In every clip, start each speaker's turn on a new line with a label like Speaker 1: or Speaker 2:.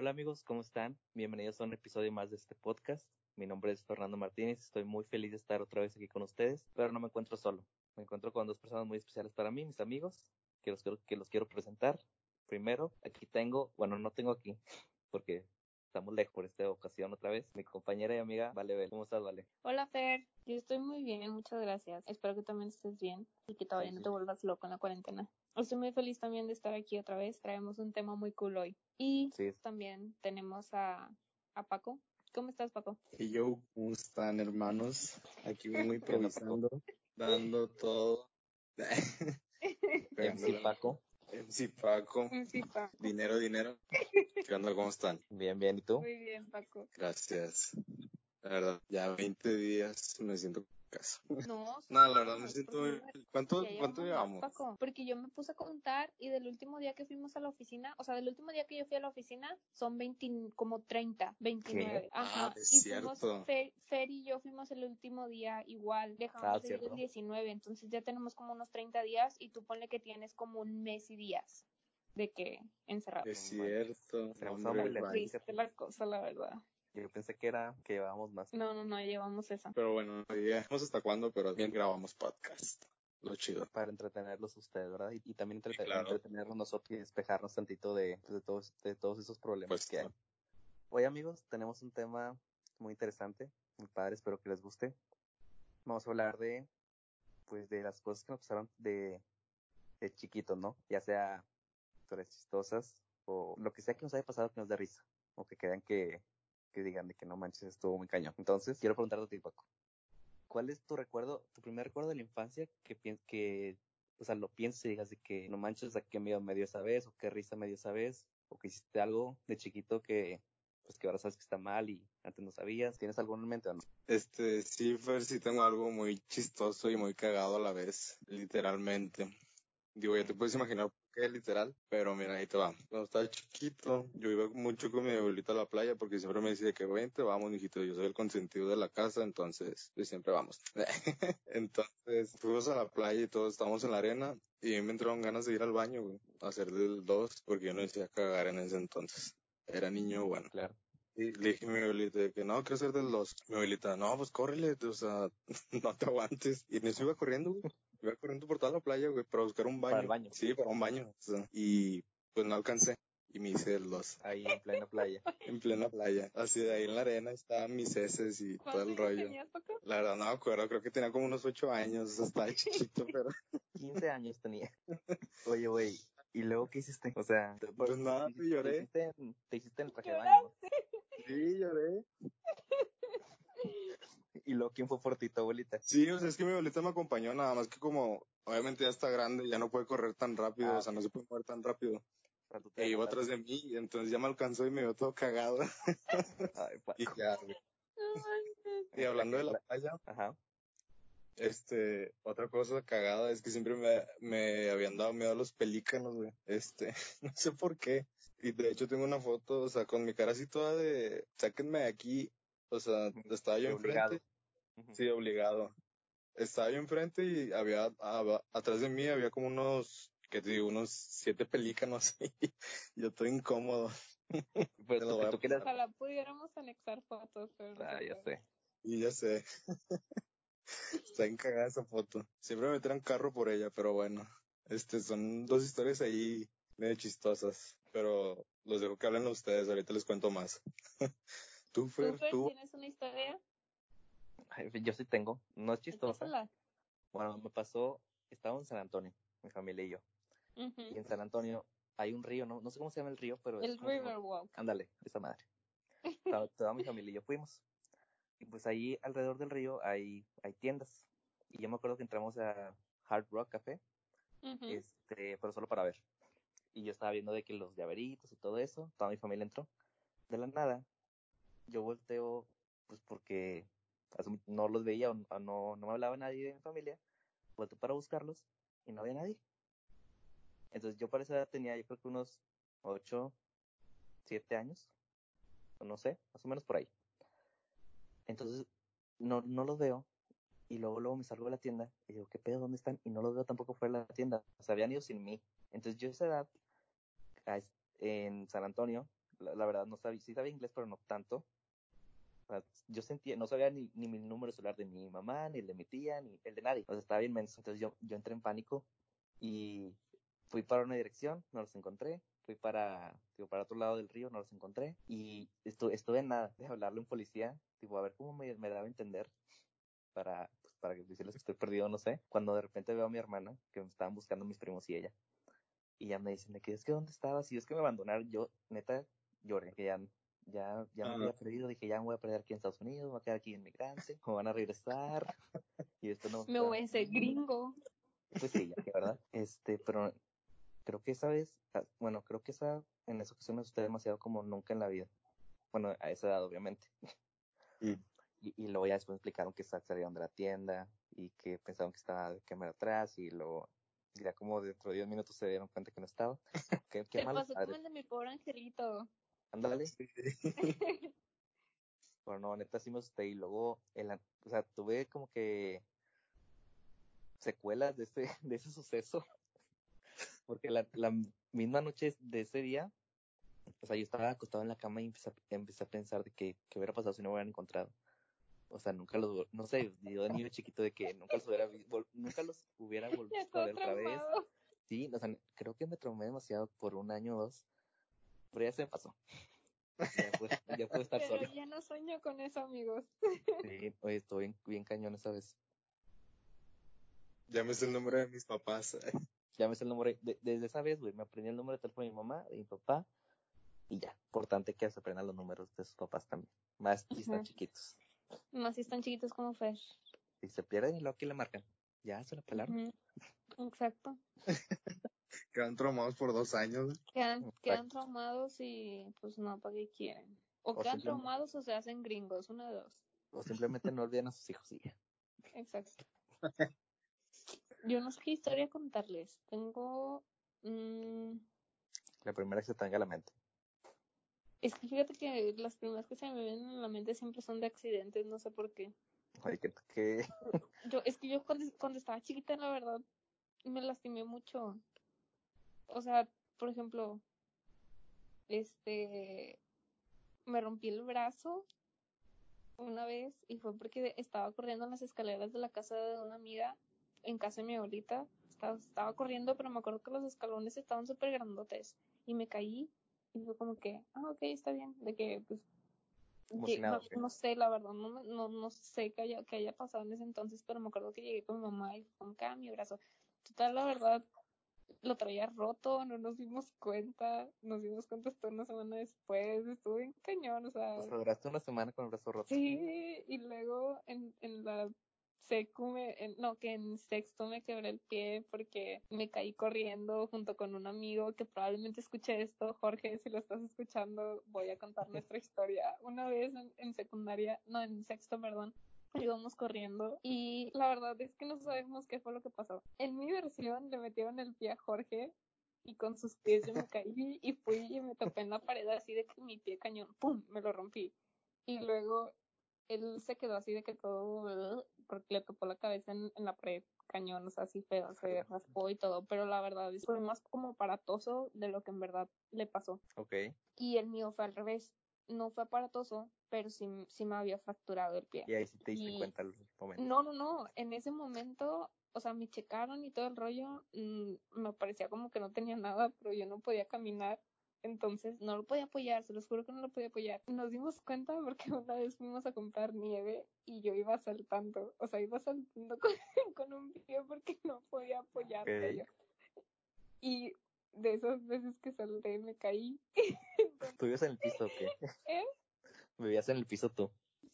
Speaker 1: Hola amigos, ¿cómo están? Bienvenidos a un episodio más de este podcast. Mi nombre es Fernando Martínez, estoy muy feliz de estar otra vez aquí con ustedes, pero no me encuentro solo. Me encuentro con dos personas muy especiales para mí, mis amigos, que los, que los quiero presentar. Primero, aquí tengo, bueno, no tengo aquí, porque estamos lejos por esta ocasión otra vez. Mi compañera y amiga, Vale ¿Cómo estás, Vale?
Speaker 2: Hola, Fer. Yo estoy muy bien, muchas gracias. Espero que también estés bien y que todavía no te vuelvas loco en la cuarentena. Estoy muy feliz también de estar aquí otra vez. Traemos un tema muy cool hoy. Y también tenemos a, a Paco. ¿Cómo estás, Paco?
Speaker 3: Y yo, ¿cómo están, hermanos? Aquí vengo improvisando, dando todo.
Speaker 1: MC Paco.
Speaker 3: MC Paco.
Speaker 2: MC Paco.
Speaker 3: Dinero, dinero. ¿Qué onda? ¿Cómo están?
Speaker 1: Bien, bien. ¿Y tú?
Speaker 2: Muy bien, Paco.
Speaker 3: Gracias. La verdad, ya 20 días me siento caso.
Speaker 2: No,
Speaker 3: no, la verdad me siento ¿Cuánto, cuánto llevamos?
Speaker 2: porque yo me puse a contar y del último día que fuimos a la oficina, o sea, del último día que yo fui a la oficina, son 20, como 30, 29. Ajá.
Speaker 3: Ah, es
Speaker 2: y
Speaker 3: cierto.
Speaker 2: Fuimos, Fer, y yo fuimos el último día igual, dejamos ah, de ir el 19, entonces ya tenemos como unos 30 días y tú ponle que tienes como un mes y días de que encerrado.
Speaker 3: Es cierto.
Speaker 2: triste la cosa, la verdad.
Speaker 1: Yo pensé que era que llevábamos más.
Speaker 2: No, no, no, llevamos esa.
Speaker 3: Pero bueno, digamos hasta cuándo, pero bien grabamos podcast. Lo chido.
Speaker 1: Para entretenerlos ustedes, ¿verdad? Y, también entretenernos nosotros y despejarnos tantito de, de, todos, de todos esos problemas pues, que hay. Hoy, amigos, tenemos un tema muy interesante, muy padre, espero que les guste. Vamos a hablar de, pues, de las cosas que nos pasaron de, de chiquitos, ¿no? Ya sea historias chistosas o lo que sea que nos haya pasado que nos dé risa o que quedan que que digan de que no manches, estuvo muy cañón. Entonces, quiero preguntarte a ti, Paco. ¿Cuál es tu recuerdo, tu primer recuerdo de la infancia que, que o sea, lo pienses y digas de que no manches, a qué miedo me dio esa vez, o qué risa me dio esa vez, o que hiciste algo de chiquito que, pues que ahora sabes que está mal y antes no sabías. ¿Tienes algo en mente o no?
Speaker 3: Este, sí, Fer, sí tengo algo muy chistoso y muy cagado a la vez, literalmente. Digo, ya te puedes imaginar literal, pero mira, ahí te va. Cuando estaba chiquito, yo iba mucho con mi abuelita a la playa porque siempre me decía que vente, vamos, mijito, yo soy el consentido de la casa, entonces, pues siempre vamos. entonces, fuimos a la playa y todos estábamos en la arena y me entraron ganas de ir al baño, a hacer del dos, porque yo no decía cagar en ese entonces. Era niño, bueno.
Speaker 1: Claro.
Speaker 3: Y le dije a mi abuelita que no, quiero hacer del dos. Mi abuelita, no, pues córrele, o sea, no te aguantes. Y eso iba corriendo, güey. Iba corriendo por toda la playa, güey, para buscar un baño.
Speaker 1: Para el baño.
Speaker 3: Sí, para un baño. y pues no alcancé. Y me hice los.
Speaker 1: Ahí en plena playa.
Speaker 3: en plena playa. Así de ahí en la arena estaban mis heces y todo el rollo.
Speaker 2: Tenías, Paco?
Speaker 3: La verdad no me acuerdo, creo que tenía como unos ocho años, o sea, estaba chiquito, pero.
Speaker 1: 15 años tenía. Oye, güey, ¿y luego qué hiciste? O sea,
Speaker 3: pues nada, te, lloré.
Speaker 1: Te hiciste, te hiciste en el traje de baño.
Speaker 3: Sí, lloré.
Speaker 1: ¿Y luego quién fue por ti, tu abuelita?
Speaker 3: Sí, o sea, es que mi abuelita me acompañó, nada más que como, obviamente ya está grande, ya no puede correr tan rápido, ah, o sea, no se puede mover tan rápido. E iba atrás de mí, y entonces ya me alcanzó y me vio todo cagado.
Speaker 1: Ay,
Speaker 3: y ya, Y hablando de la playa,
Speaker 1: Ajá.
Speaker 3: este, otra cosa cagada es que siempre me, me habían dado miedo a los pelícanos, güey. Este, no sé por qué. Y de hecho tengo una foto, o sea, con mi cara así toda de, sáquenme de aquí. O sea, estaba yo enfrente. Sí, obligado. Estaba yo enfrente y había, atrás de mí había como unos, que te digo, unos siete pelícanos y yo estoy incómodo.
Speaker 1: Pues tú, tú quieres...
Speaker 2: Ojalá pudiéramos anexar fotos. Pero
Speaker 1: ah, ya sé.
Speaker 3: Y ya sé. Está encagada esa foto. Siempre me traen carro por ella, pero bueno. Este, son dos historias ahí medio chistosas, pero los dejo que hablen ustedes, ahorita les cuento más.
Speaker 2: ¿Tú, Fer, ¿Tú, tienes una historia?
Speaker 1: Yo sí tengo, no es chistosa. Bueno, me pasó, estaba en San Antonio, mi familia y yo. Y en San Antonio hay un río, no, no sé cómo se llama el río, pero
Speaker 2: el Riverwalk.
Speaker 1: Ándale, esa madre. toda, mi familia y yo fuimos. Y pues ahí alrededor del río hay, hay tiendas. Y yo me acuerdo que entramos a Hard Rock Café, este, pero solo para ver. Y yo estaba viendo de que los llaveritos y todo eso, toda mi familia entró. De la nada, yo volteo, pues porque no los veía, o no, no me hablaba nadie de mi familia, vuelto para buscarlos y no había nadie. Entonces yo para esa edad tenía yo creo que unos 8, 7 años, no sé, más o menos por ahí. Entonces no, no los veo y luego, luego me salgo de la tienda y digo, ¿qué pedo? ¿Dónde están? Y no los veo tampoco fuera de la tienda, o sea, habían ido sin mí. Entonces yo esa edad, en San Antonio, la, verdad no sabía, sí sabía inglés, pero no tanto. Yo sentía, no sabía ni, ni mi número celular de mi mamá, ni el de mi tía, ni el de nadie. O sea, estaba bien menso. Entonces yo, yo entré en pánico y fui para una dirección, no los encontré. Fui para, digo, para otro lado del río, no los encontré. Y estuve, estuve en nada de hablarle a un policía, tipo, a ver cómo me, me daba a entender para, pues, para decirles que estoy perdido, no sé. Cuando de repente veo a mi hermana, que me estaban buscando mis primos y ella. Y ya me dicen de que es que dónde estabas y es que me abandonaron. Yo, neta, lloré, que ya, ya, ya me había perdido. Dije, ya me voy a perder aquí en Estados Unidos, me voy a quedar aquí inmigrante, me van a regresar. y esto no.
Speaker 2: Me voy a ser gringo.
Speaker 1: Pues sí, ya, ¿verdad? Este, pero creo que esa vez, ah, bueno, creo que esa, en esa ocasión me asusté demasiado como nunca en la vida. Bueno, a esa edad, obviamente. Mm. Y, y luego ya después me explicaron que salieron de la tienda y que pensaron que estaba de cámara atrás y luego ya como dentro de 10 minutos se dieron cuenta que no estaba.
Speaker 2: ¿Qué, qué pasó como el de mi pobre angelito.
Speaker 1: Ándale. bueno, no, neta sí me asusté y luego, el, o sea, tuve como que secuelas de ese, de ese suceso. Porque la, la misma noche de ese día, o sea, yo estaba acostado en la cama y empecé, empecé a pensar de que, qué hubiera pasado si no me hubieran encontrado o sea, nunca los, no sé, yo de niño chiquito de que nunca los hubiera, nunca los hubiera vuelto a ver otra vez. Sí, o sea, creo que me traumé demasiado por un año o dos, pero ya se me pasó. Ya pude, ya pude estar
Speaker 2: pero Ya no sueño con eso, amigos.
Speaker 1: Sí, oye, estoy bien, bien cañón esa vez.
Speaker 3: Llámese el nombre de mis papás.
Speaker 1: Llámese el nombre, de, desde esa vez, güey, me aprendí el número de teléfono de mi mamá, de mi papá, y ya. Importante que se aprendan los números de sus papás también, más si están chiquitos.
Speaker 2: Más si están chiquitos como Fer.
Speaker 1: Si se pierden y luego aquí le marcan. Ya se la pelaron.
Speaker 2: Exacto.
Speaker 3: quedan traumados por dos años.
Speaker 2: Quedan, quedan traumados y pues no, ¿para qué quieren? O, quedan traumados o se hacen gringos, una de dos.
Speaker 1: O simplemente no olviden a sus hijos y ya.
Speaker 2: Exacto. Yo no sé qué historia contarles. Tengo... Mmm...
Speaker 1: La primera que se tenga a la mente.
Speaker 2: Es que fíjate que las primeras que se me vienen a la mente siempre son de accidentes, no sé por qué.
Speaker 1: Ay, ¿qué?
Speaker 2: Yo, es que yo cuando, cuando estaba chiquita, la verdad, me lastimé mucho. O sea, por ejemplo, este, me rompí el brazo una vez y fue porque estaba corriendo en las escaleras de la casa de una amiga, en casa de mi abuelita. Estaba, estaba corriendo, pero me acuerdo que los escalones estaban súper grandotes y me caí y fue como que, ah, ok, está bien, de que, pues, no, sé, la verdad, no, no, no sé qué haya, qué haya pasado en ese entonces, pero me acuerdo que llegué con mi mamá y fue como que, ah, mi brazo. Total, la verdad, lo traía roto, no nos dimos cuenta, nos dimos cuenta hasta una semana después, estuve en cañón, o sea.
Speaker 1: Pues duraste una semana con el brazo roto.
Speaker 2: Sí, y luego en, en la no, que en sexto me quebré el pie porque me caí corriendo junto con un amigo que probablemente escuche esto. Jorge, si lo estás escuchando, voy a contar nuestra historia. Una vez en, secundaria, no, en sexto, perdón, íbamos corriendo y la verdad es que no sabemos qué fue lo que pasó. En mi versión le metieron el pie a Jorge y con sus pies yo me caí y fui y me topé en la pared así de que mi pie cañón, ¡pum!, me lo rompí. Y luego él se quedó así de que todo, porque le topó la cabeza en, la pared cañón, o sea, así feo, se raspó y todo, pero la verdad es fue más como aparatoso de lo que en verdad le pasó.
Speaker 1: Ok.
Speaker 2: Y el mío fue al revés, no fue aparatoso, pero sí, sí me había fracturado el pie.
Speaker 1: Y ahí sí te diste cuenta el momento.
Speaker 2: No, no, no, en ese momento, o sea, me checaron y todo el rollo, mm, me parecía como que no tenía nada, pero yo no podía caminar entonces no lo podía apoyar, se los juro que no lo podía apoyar. Nos dimos cuenta porque una vez fuimos a comprar nieve y yo iba saltando, o sea, iba saltando con, un pie porque no podía apoyar. Y de esas veces que salté me caí.
Speaker 1: ¿Tú vivías en el piso o qué?
Speaker 2: ¿Eh?
Speaker 1: ¿Vivías en el piso tú?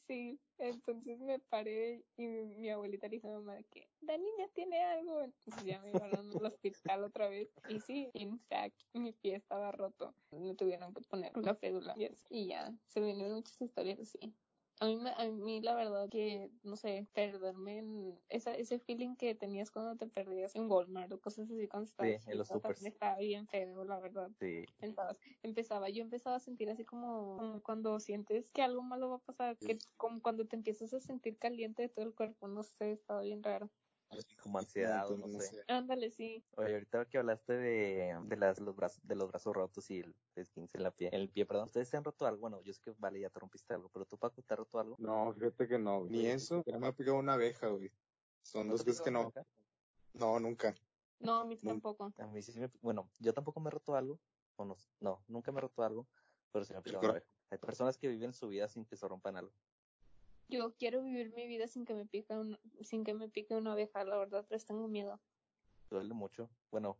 Speaker 2: Sí, entonces me paré y mi, abuelita le dijo a mi mamá que la niña tiene algo. Entonces ya me llevaron al hospital otra vez. Y sí, fact, mi pie estaba roto. Me tuvieron que poner la fédula y, y ya, se vinieron muchas historias así. A mí, a mí la verdad que, no sé, perderme en esa, ese feeling que tenías cuando te perdías en Walmart o cosas así cuando estabas
Speaker 1: sí, en los supers.
Speaker 2: Estaba bien feo, la verdad.
Speaker 1: Sí.
Speaker 2: empezaba, yo empezaba a sentir así como, cuando sientes que algo malo va a pasar, que como cuando te empiezas a sentir caliente de todo el cuerpo, no sé, estaba bien raro.
Speaker 1: como ansiedad o no sé.
Speaker 2: Ándale, sí.
Speaker 1: Oye, ahorita que hablaste de, de, las, los brazos, de los brazos rotos y el esguince en la pie, en el pie, perdón. ¿Ustedes se han roto algo? Bueno, yo sé que vale, ya te rompiste algo, pero tú, Paco, ¿te has roto algo?
Speaker 3: No, fíjate que no, Ni eso, ya me ha picado una abeja, güey. Son dos cosas que no. No, nunca.
Speaker 2: No, a mí tampoco.
Speaker 1: A mí sí me, bueno, yo tampoco me he roto algo, o no, no, nunca me he roto algo, pero sí me ha picado una abeja. Hay personas que viven su vida sin que se rompan algo.
Speaker 2: Yo quiero vivir mi vida sin que me pique un, sin que me pique una abeja, la verdad, pero tengo miedo.
Speaker 1: Duele mucho. Bueno,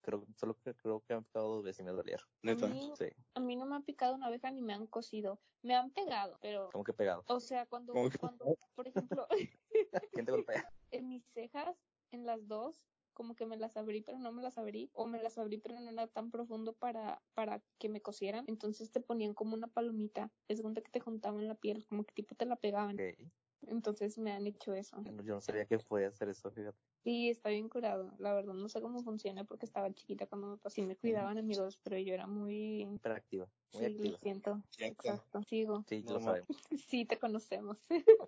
Speaker 1: creo solo que creo que me han picado dos veces y me dolía.
Speaker 3: ¿Neta?
Speaker 2: A mí, sí. a mí no me han picado una abeja ni me han cosido. Me han pegado, pero
Speaker 1: ¿Cómo que pegado?
Speaker 2: O sea, cuando cuando por ejemplo,
Speaker 1: ¿quién te golpea?
Speaker 2: En mis cejas, en las dos, como que me las abrí pero no me las abrí o me las abrí pero no era tan profundo para, para que me cosieran. Entonces te ponían como una palomita es donde que te juntaban la piel como que tipo te la pegaban. Entonces me han hecho eso.
Speaker 1: Yo no sabía que podía hacer eso fíjate
Speaker 2: sí está bien curado la verdad no sé cómo funciona porque estaba chiquita cuando me pasó y me cuidaban amigos pero yo era muy
Speaker 1: interactiva muy
Speaker 2: sí, lo siento exacto sigo
Speaker 1: sí lo sabemos
Speaker 2: sí te conocemos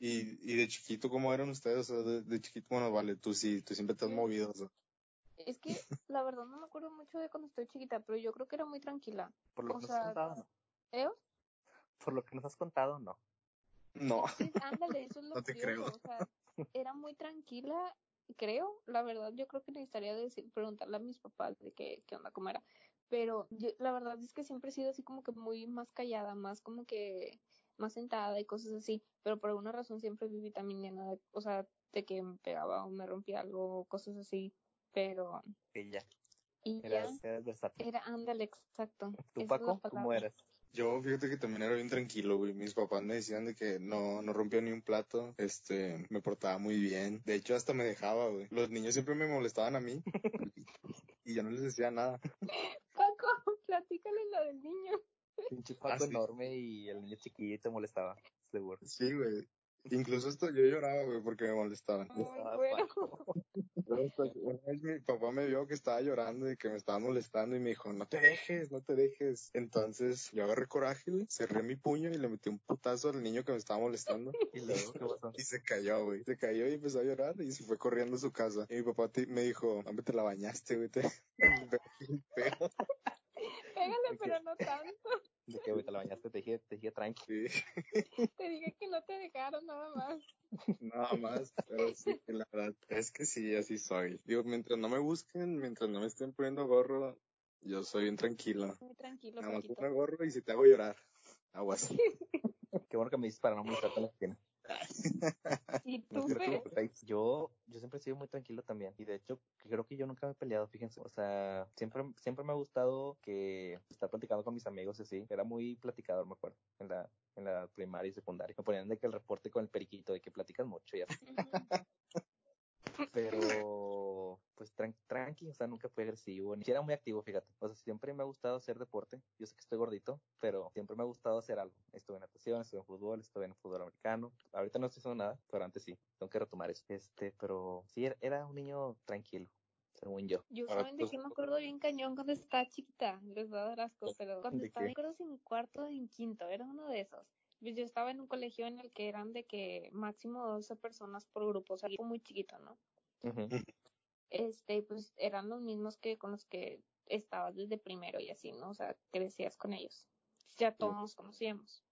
Speaker 3: y, y de chiquito cómo eran ustedes o sea, de, chiquito bueno vale tú sí tú siempre te has movido
Speaker 2: es que la verdad no me acuerdo mucho de cuando estoy chiquita, pero yo creo que era muy tranquila.
Speaker 1: Por lo que nos has contado, no.
Speaker 2: ¿Eh?
Speaker 1: Por lo que nos has contado, no.
Speaker 3: No.
Speaker 2: ándale, eso es lo
Speaker 3: no te creo.
Speaker 2: O sea, era muy tranquila, creo. La verdad, yo creo que necesitaría decir, preguntarle a mis papás de qué, qué onda, cómo era. Pero yo, la verdad es que siempre he sido así como que muy más callada, más como que más sentada y cosas así. Pero por alguna razón siempre viví también llena de, o sea, de que me pegaba o me rompía algo, cosas así pero... Y
Speaker 1: era,
Speaker 2: ya, era, ándale, exacto.
Speaker 1: ¿Tú, Paco, cómo eras?
Speaker 3: Yo, fíjate que también era bien tranquilo, güey. Mis papás me decían de que no, no rompía ni un plato. Este, me portaba muy bien. De hecho, hasta me dejaba, güey. Los niños siempre me molestaban a mí. y yo no les decía nada.
Speaker 2: Paco, platícale lo del niño.
Speaker 1: Pinche Paco ah, enorme y el niño chiquillo te molestaba, seguro.
Speaker 3: Sí, güey. Incluso esto yo lloraba, güey, porque me molestaban.
Speaker 2: Muy bueno.
Speaker 3: Una vez mi papá me vio que estaba llorando y que me estaba molestando y me dijo, no te dejes, no te dejes. Entonces yo agarré coraje, cerré mi puño y le metí un putazo al niño que me estaba molestando.
Speaker 1: y luego, ¿qué pasó?
Speaker 3: Y se cayó, güey. Se cayó y empezó a llorar y se fue corriendo a su casa. Y mi papá me dijo, hombre, te la bañaste, güey. Te...
Speaker 2: Pégale, pero no tanto.
Speaker 1: De que te la bañaste, te dije, te dije tranqui.
Speaker 2: Te dije que no te dejaron nada más.
Speaker 3: Nada más, pero sí, la verdad, es que sí, así soy. Digo, mientras no me busquen, mientras no me estén poniendo gorro, yo soy bien tranquilo.
Speaker 2: Muy tranquilo.
Speaker 3: Nada más gorro y si te hago llorar, aguas.
Speaker 1: Qué bueno que me dices para no mostrarte la esquina.
Speaker 2: ¿Y tú,
Speaker 1: yo, yo siempre he sido muy tranquilo también. Y de hecho, creo que yo nunca me he peleado, fíjense. O sea, siempre, siempre me ha gustado que estar platicando con mis amigos así. Era muy platicador, me acuerdo, en la, en la primaria y secundaria. Me ponían de que el reporte con el periquito, de que platican mucho y así. Pero, pues tranqui, o sea, nunca fui agresivo, ni siquiera muy activo, fíjate. O sea, siempre me ha gustado hacer deporte. Yo sé que estoy gordito, pero siempre me ha gustado hacer algo. Estuve en natación, estuve en fútbol, estuve en fútbol americano. Ahorita no estoy haciendo nada, pero antes sí. Tengo que retomar eso. Este, pero sí, era un niño tranquilo según yo.
Speaker 2: Yo saben de que me acuerdo bien cañón cuando estaba chiquita, les va a dar asco, pero cuando estaba, creo en cuarto en quinto, era uno de esos. Pues yo estaba en un colegio en el que eran de que máximo 12 personas por grupo, o sea, muy chiquito, ¿no? Este, pues eran los mismos que con los que estabas desde primero y así, ¿no? O sea, crecías con ellos. Ya todos nos conocíamos.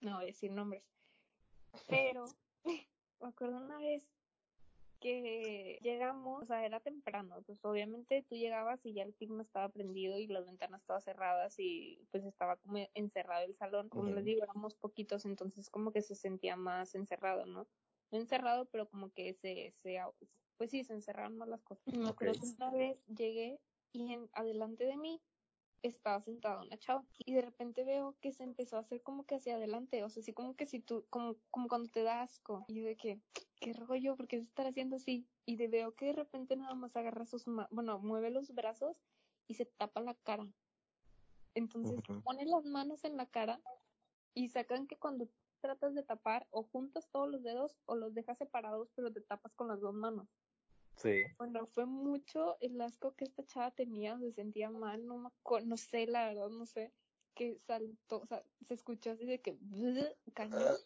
Speaker 2: No voy a decir nombres. Pero me acuerdo una vez que llegamos, o sea, era temprano, pues obviamente tú llegabas y ya el clima estaba prendido y las ventanas estaban cerradas y pues estaba como encerrado el salón, como les digo, éramos poquitos, entonces como que se sentía más encerrado, ¿no? No encerrado, pero como que se, se pues sí, se encerraron más las cosas. Que una vez llegué y en, adelante de mí estaba sentada una chava y de repente veo que se empezó a hacer como que hacia adelante, o sea, así como que si tú, como, como cuando te da asco, y yo de que, qué rollo, porque se está haciendo así, y de veo que de repente nada más agarra sus, bueno, mueve los brazos y se tapa la cara. Entonces pone las manos en la cara y sacan que cuando tratas de tapar o juntas todos los dedos o los dejas separados pero te tapas con las dos manos.
Speaker 1: Sí.
Speaker 2: Bueno, fue mucho el asco que esta chava tenía, se sentía mal, no, me no sé, la verdad, no sé, que saltó, o sea, se escuchó así de que cayó,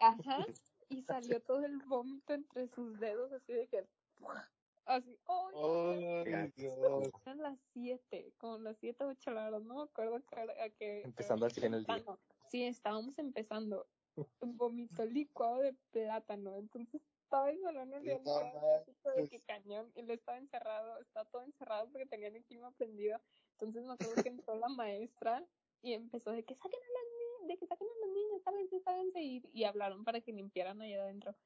Speaker 2: ajá, y salió todo el vómito entre sus dedos, así de que Así, ¡ay! Dios! Eran las 7, como las 7 o 8 la no me acuerdo a qué.
Speaker 1: Empezando al en el día.
Speaker 2: Sí, estábamos empezando. Vomito licuado de plátano, entonces estaba el salón de que cañón, y le estaba encerrado, estaba todo encerrado porque tenían el clima prendido. Entonces me acuerdo que entró la maestra y empezó de que saquen a las niñas, de que saquen a los niños, sábense, sábense, y, y hablaron para que limpiaran allá adentro.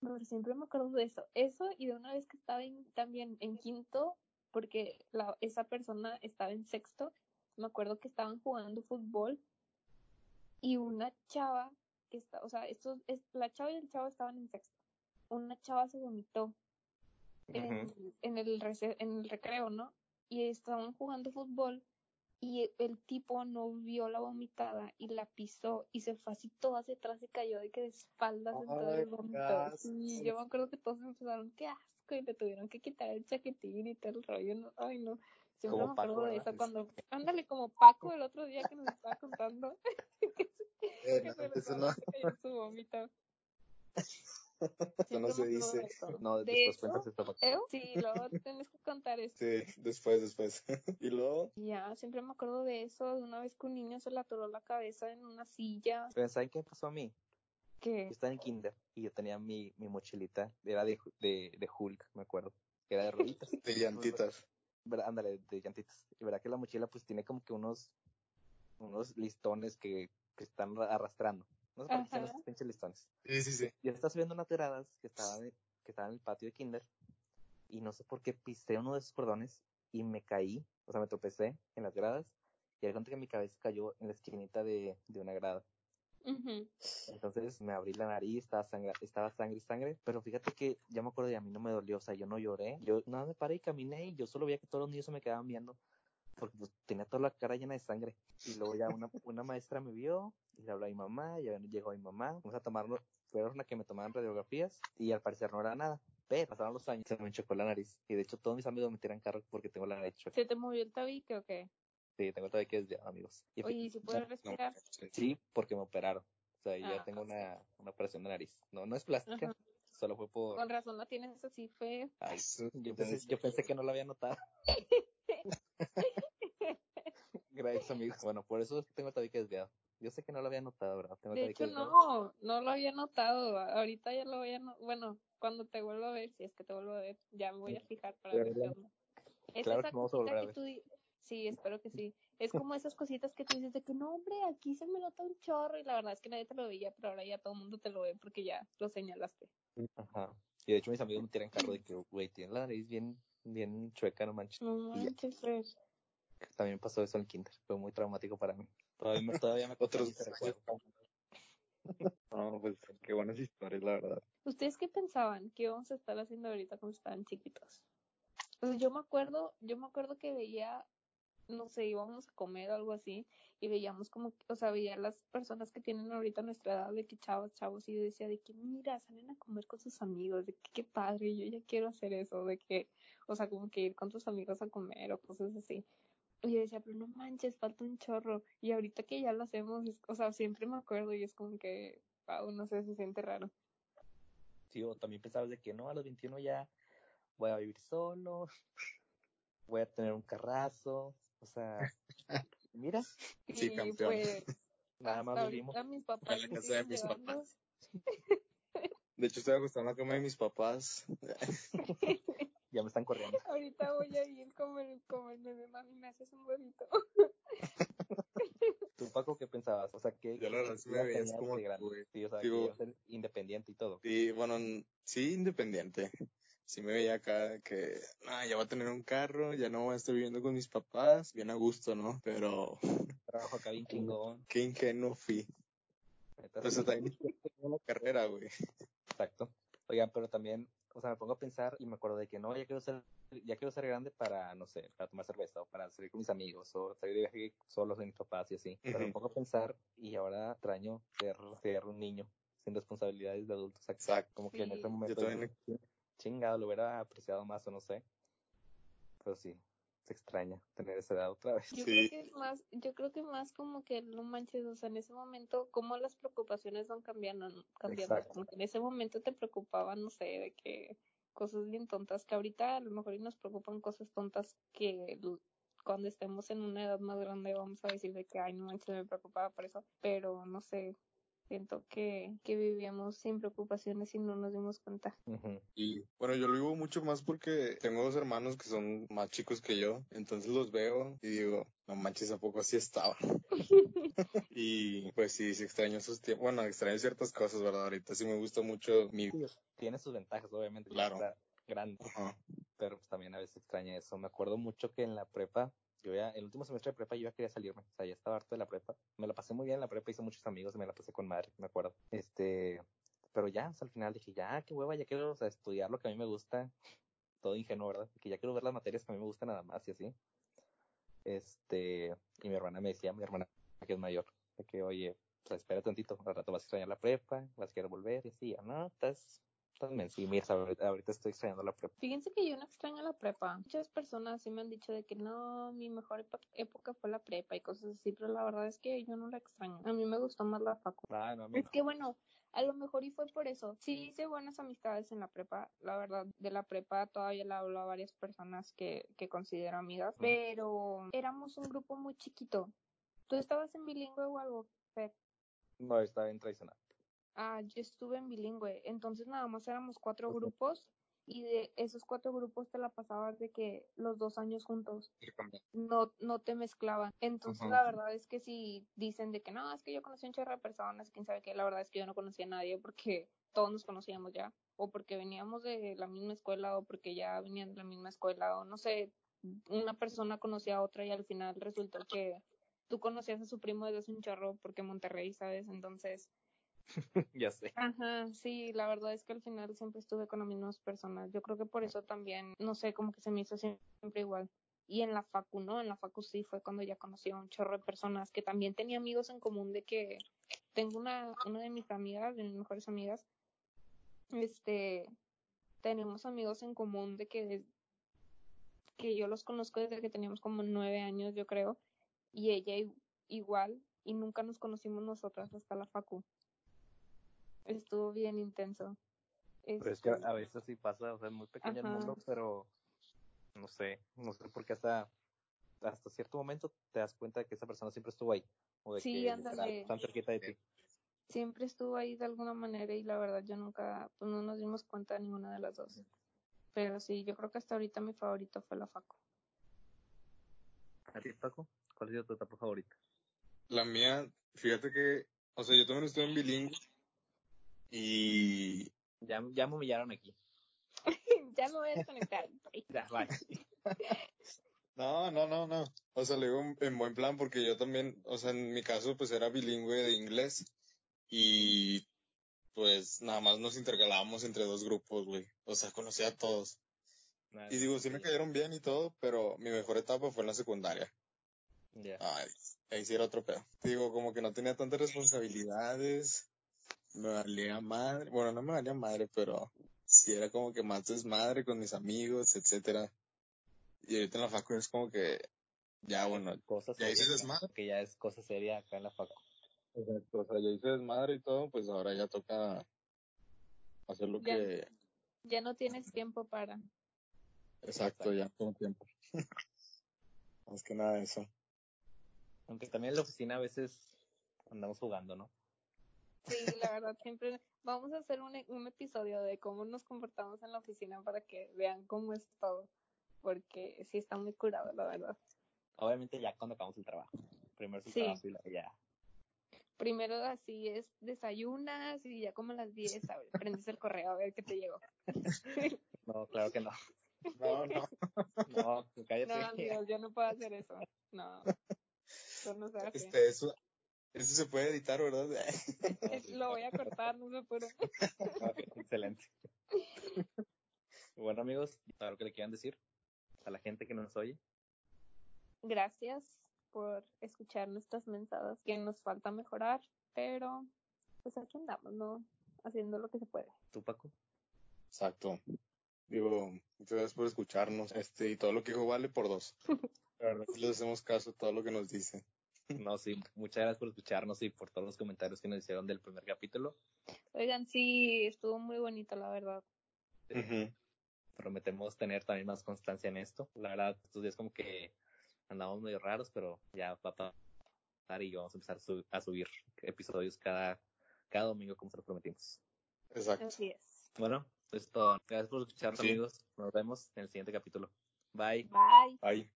Speaker 2: Pero siempre me acuerdo de eso. Eso y de una vez que estaba también en quinto, porque la, esa persona estaba en sexto, me acuerdo que estaban jugando fútbol y una chava que está, o sea, esto es, la chava y el chavo estaban en sexto una chava se vomitó en, en, el en el recreo, ¿no? Y estaban jugando fútbol y el tipo no vio la vomitada y la pisó y se fue así todo hacia atrás y cayó de que de espaldas en todo el vómito. Y yo me acuerdo que todos empezaron, qué asco, y le tuvieron que quitar el chaquetín y todo el rollo. Ay, no. Siempre me acuerdo de eso cuando, ándale, como Paco el otro día que nos estaba contando. que,
Speaker 3: eh, se no, su vómito. Eso no se dice.
Speaker 1: No, después cuentas esto.
Speaker 2: Sí, luego tienes que contar eso.
Speaker 3: Sí, después, después. y luego.
Speaker 2: Ya, siempre me acuerdo de eso, de una vez que un niño se le atoró la cabeza en una silla.
Speaker 1: Pero ¿saben qué pasó a mí?
Speaker 2: ¿Qué?
Speaker 1: Yo estaba en kinder y yo tenía mi, mi mochilita, era de, de, de Hulk, me acuerdo, que era de rueditas.
Speaker 3: de llantitas.
Speaker 1: Ándale, de llantitas. Y verá que la mochila pues tiene como que unos, unos listones que, que están arrastrando. No sé por qué esos pinches listones.
Speaker 3: Sí, sí, sí.
Speaker 1: Yo estaba subiendo unas tiradas que estaba, que estaba en el patio de Kinder y no sé por qué pisé uno de esos cordones y me caí, o sea, me tropecé en las gradas y al que mi cabeza cayó en la esquinita de, de una grada. Entonces me abrí la nariz, estaba sangre, estaba sangre y sangre, pero fíjate que ya me acuerdo y a mí no me dolió, o sea, yo no lloré, yo nada me paré y caminé y yo solo veía que todos los niños se me quedaban viendo porque pues, tenía toda la cara llena de sangre. Y luego ya una, una maestra me vio y le habló a mi mamá, y ya llegó mi mamá, vamos a tomarlo, fueron las que me tomaban radiografías y al parecer no era nada. Pero pasaron los años, se me enchocó la nariz. Y de hecho todos mis amigos me tiran carro porque tengo la nariz
Speaker 2: ¿Se te movió el tabique o qué?
Speaker 1: Sí, tengo el tabique desde amigos.
Speaker 2: Y Oye, ¿y si puedes respirar?
Speaker 1: sí, porque me operaron. O sea, yo ya ah, tengo una, una operación de nariz. No, no es plástica. Solo fue por...
Speaker 2: Con razón no tienes así feo.
Speaker 1: Ay, yo pensé, yo pensé que no lo había notado. Gracias, amigos. Bueno, por eso tengo el tabique desviado. Yo sé que no lo había notado, ¿verdad? Tengo
Speaker 2: de hecho, no, no lo había notado. Ahorita ya lo voy a... No... Bueno, cuando te vuelvo a ver, si es que te vuelvo a ver, ya me voy a fijar para ver qué Es
Speaker 1: claro esa que vamos a volver a ver.
Speaker 2: Tú... Sí, espero que sí. Es como esas cositas que tú dices de que no, hombre, aquí se me nota un chorro y la verdad es que nadie te lo veía, pero ahora ya todo el mundo te lo ve porque ya lo señalaste.
Speaker 1: Ajá. Y de hecho mis amigos me tiran carro de que, güey, tiene la nariz bien, bien chueca, no manches.
Speaker 2: No manches, pues.
Speaker 1: También pasó eso en el kinder. Fue muy traumático para mí. Todavía me, todavía me
Speaker 3: Otros No, pues qué buenas historias, la verdad.
Speaker 2: ¿Ustedes qué pensaban que íbamos a estar haciendo ahorita cuando estaban chiquitos? Pues yo me acuerdo, yo me acuerdo que veía, no sé, íbamos a comer o algo así, y veíamos como, o sea, veía las personas que tienen ahorita nuestra edad, de que chavos, chavos, y yo decía de que, mira, salen a comer con sus amigos, de que qué padre, yo ya quiero hacer eso, de que, o sea, como que ir con tus amigos a comer o cosas así. Y yo decía, pero no manches, falta un chorro. Y ahorita que ya lo hacemos, o sea, siempre me acuerdo y es como que, wow, no sé, se siente raro.
Speaker 1: Sí, o también pensabas de que no, a los 21 ya voy a vivir solo, voy a tener un carrazo, o sea, mira.
Speaker 3: Sí, campeón. Pues,
Speaker 1: Nada más vivimos.
Speaker 2: Mis papás
Speaker 3: en la casa de mis papás. De hecho, estoy acostado en la cama de mis papás.
Speaker 1: Ya me están corriendo.
Speaker 2: Ahorita voy a ir como el, como el bebé, mami, me haces un huevito.
Speaker 1: ¿Tú, Paco, qué pensabas? O sea, que...
Speaker 3: Yo la verdad sí me veías como...
Speaker 1: Sí, o sea, que a ser independiente y todo.
Speaker 3: Sí, bueno, sí, independiente. Sí me veía acá que, ah, ya voy a tener un carro, ya no voy a estar viviendo con mis papás, bien a gusto, ¿no? Pero...
Speaker 1: Trabajo acá bien chingón.
Speaker 3: Qué ingenuo fui. Entonces también una carrera, güey.
Speaker 1: Exacto. Oigan, pero también o sea, me pongo a pensar y me acuerdo de que no, ya quiero ser, ya quiero ser grande para, no sé, para tomar cerveza o para salir con mis amigos o salir de viaje solo con mis papás y así. Pero me pongo a pensar y ahora extraño ser, ser un niño sin responsabilidades de adultos.
Speaker 3: Exacto.
Speaker 1: Como que en ese momento, chingado, lo hubiera apreciado más o no sé. Pero sí, se extraña tener esa edad otra vez.
Speaker 2: Yo creo que es más, yo creo que más como que no manches, o sea, en ese momento, como las preocupaciones van cambiando, cambiando, como que en ese momento te preocupaban, no sé, de que cosas bien tontas, que ahorita a lo mejor nos preocupan cosas tontas que cuando estemos en una edad más grande vamos a decir de que, ay, no manches, me preocupaba por eso, pero no sé, siento que, que vivíamos sin preocupaciones y no nos dimos cuenta.
Speaker 3: Y bueno, yo lo vivo mucho más porque tengo dos hermanos que son más chicos que yo, entonces los veo y digo, no manches, ¿a poco así estaba? y pues sí, sí extraño esos tiempos, bueno, extraño ciertas cosas, ¿verdad? Ahorita sí me gusta mucho mi...
Speaker 1: Tiene sus ventajas, obviamente. Claro. Grande. Pero pues también a veces extraña eso. Me acuerdo mucho que en la prepa yo ya, el último semestre de prepa yo ya quería salirme, o sea, ya estaba harto de la prepa. Me la pasé muy bien en la prepa, hice muchos amigos, me la pasé con madre, me acuerdo. Este, pero ya, al final dije, ya, qué hueva, ya quiero estudiar lo que a mí me gusta, todo ingenuo, ¿verdad? Que ya quiero ver las materias que a mí me gustan nada más y así. Este, y mi hermana me decía, mi hermana que es mayor, de que, oye, o sea, espera tantito, al rato vas a extrañar la prepa, vas a querer volver, y así, no, estás también sí, mira, ahorita, estoy extrañando la prepa.
Speaker 2: Fíjense que yo no extraño la prepa. Muchas personas sí me han dicho de que no, mi mejor época fue la prepa y cosas así, pero la verdad es que yo no la extraño. A mí me gustó más la facu.
Speaker 1: Ah, no,
Speaker 2: es que bueno, a lo mejor y fue por eso. Sí hice buenas amistades en la prepa, la verdad, de la prepa todavía le hablo a varias personas que, que considero amigas, pero éramos un grupo muy chiquito. ¿Tú estabas en bilingüe o algo,
Speaker 1: No, estaba en tradicional.
Speaker 2: Ah, yo estuve en bilingüe, entonces nada más éramos cuatro grupos y de esos cuatro grupos te la pasabas de que los dos años juntos no, no te mezclaban. Entonces la verdad es que si dicen de que no, es que yo conocí un chorro de personas, quién sabe qué, la verdad es que yo no conocía a nadie porque todos nos conocíamos ya, o porque veníamos de la misma escuela, o porque ya venían de la misma escuela, o no sé, una persona conocía a otra y al final resultó que tú conocías a su primo desde un chorro porque Monterrey, ¿sabes? Entonces
Speaker 1: ya sé.
Speaker 2: Ajá, sí, la verdad es que al final siempre estuve con las mismas personas. Yo creo que por eso también, no sé, como que se me hizo siempre igual. Y en la facu, ¿no? En la facu sí fue cuando ya conocí a un chorro de personas que también tenía amigos en común de que tengo una, una de mis amigas, de mis mejores amigas, este, tenemos amigos en común de que, que yo los conozco desde que teníamos como nueve años, yo creo, y ella igual, y nunca nos conocimos nosotras hasta la facu. Estuvo bien intenso.
Speaker 1: Pero es que a veces sí pasa, o sea, es muy pequeño el mundo, pero no sé, no sé por qué hasta, hasta cierto momento te das cuenta de que esa persona siempre estuvo ahí. O de
Speaker 2: sí,
Speaker 1: que
Speaker 2: ándale.
Speaker 1: Tan cerquita de ti.
Speaker 2: Siempre estuvo ahí de alguna manera y la verdad yo nunca, pues no nos dimos cuenta de ninguna de las dos. Pero sí, yo creo que hasta ahorita mi favorito fue la Faco.
Speaker 1: ¿A ti, Paco? ¿Cuál ha sido tu etapa favorita?
Speaker 3: La mía, fíjate que, o sea, yo también estoy en bilingüe y...
Speaker 1: Ya, ya me humillaron aquí.
Speaker 2: ya me voy a desconectar.
Speaker 1: ya.
Speaker 3: No, no, no, no. O sea, le digo en buen plan porque yo también, o sea, en mi caso pues era bilingüe de inglés y pues nada más nos intercalábamos entre dos grupos, güey. O sea, conocía a todos. y digo, sí me cayeron bien y todo, pero mi mejor etapa fue en la secundaria.
Speaker 1: Ya.
Speaker 3: Ay, ahí sí era otro pedo. Digo, como que no tenía tantas responsabilidades me valía madre, bueno, no me valía madre, pero sí era como que más desmadre con mis amigos, etcétera. Y ahorita en la facu es como que, ya bueno,
Speaker 1: cosas ya hice desmadre. Que ya es cosa seria acá en la facu.
Speaker 3: Exacto, o sea, ya hice desmadre y todo, pues ahora ya toca hacer lo que...
Speaker 2: Ya no tienes tiempo para...
Speaker 3: Exacto, ya tengo tiempo. Más que nada eso.
Speaker 1: Aunque también en la oficina a veces andamos jugando, ¿no?
Speaker 2: Sí, la verdad, siempre vamos a hacer un, un episodio de cómo nos comportamos en la oficina para que vean cómo es todo, porque sí está muy curado, la verdad.
Speaker 1: Obviamente ya cuando acabamos el trabajo. Primero su trabajo y luego ya.
Speaker 2: Primero así es, desayunas y ya como a las 10 prendes el correo a ver qué te llegó.
Speaker 1: no, claro que no.
Speaker 3: No, no.
Speaker 1: No, cállate.
Speaker 2: No, Dios, yo no puedo hacer eso. No. Eso no se hace.
Speaker 3: Este, eso, eso se puede editar, ¿verdad?
Speaker 2: Lo voy a cortar, no se puede.
Speaker 1: excelente. Bueno, amigos, ¿algo que le quieran decir a la gente que nos oye?
Speaker 2: Gracias por escuchar nuestras mensajes, que nos falta mejorar, pero pues aquí andamos, ¿no? Haciendo lo que se puede.
Speaker 1: ¿Tú, Paco?
Speaker 3: Exacto. Digo, muchas gracias por escucharnos. Este, y todo lo que dijo vale por dos. La verdad, les hacemos caso a todo lo que nos dicen.
Speaker 1: No, sí, muchas gracias por escucharnos y por todos los comentarios que nos hicieron del primer capítulo.
Speaker 2: Oigan, sí, estuvo muy bonito, la verdad.
Speaker 1: prometemos tener también más constancia en esto. La verdad, estos días como que andamos medio raros, pero ya va a pasar y vamos a empezar a, subir episodios cada, cada domingo como se lo prometimos.
Speaker 2: Exacto. Así es.
Speaker 1: Bueno, esto. Gracias por escucharnos, amigos. Nos vemos en el siguiente capítulo. Bye.
Speaker 2: Bye.
Speaker 3: Bye.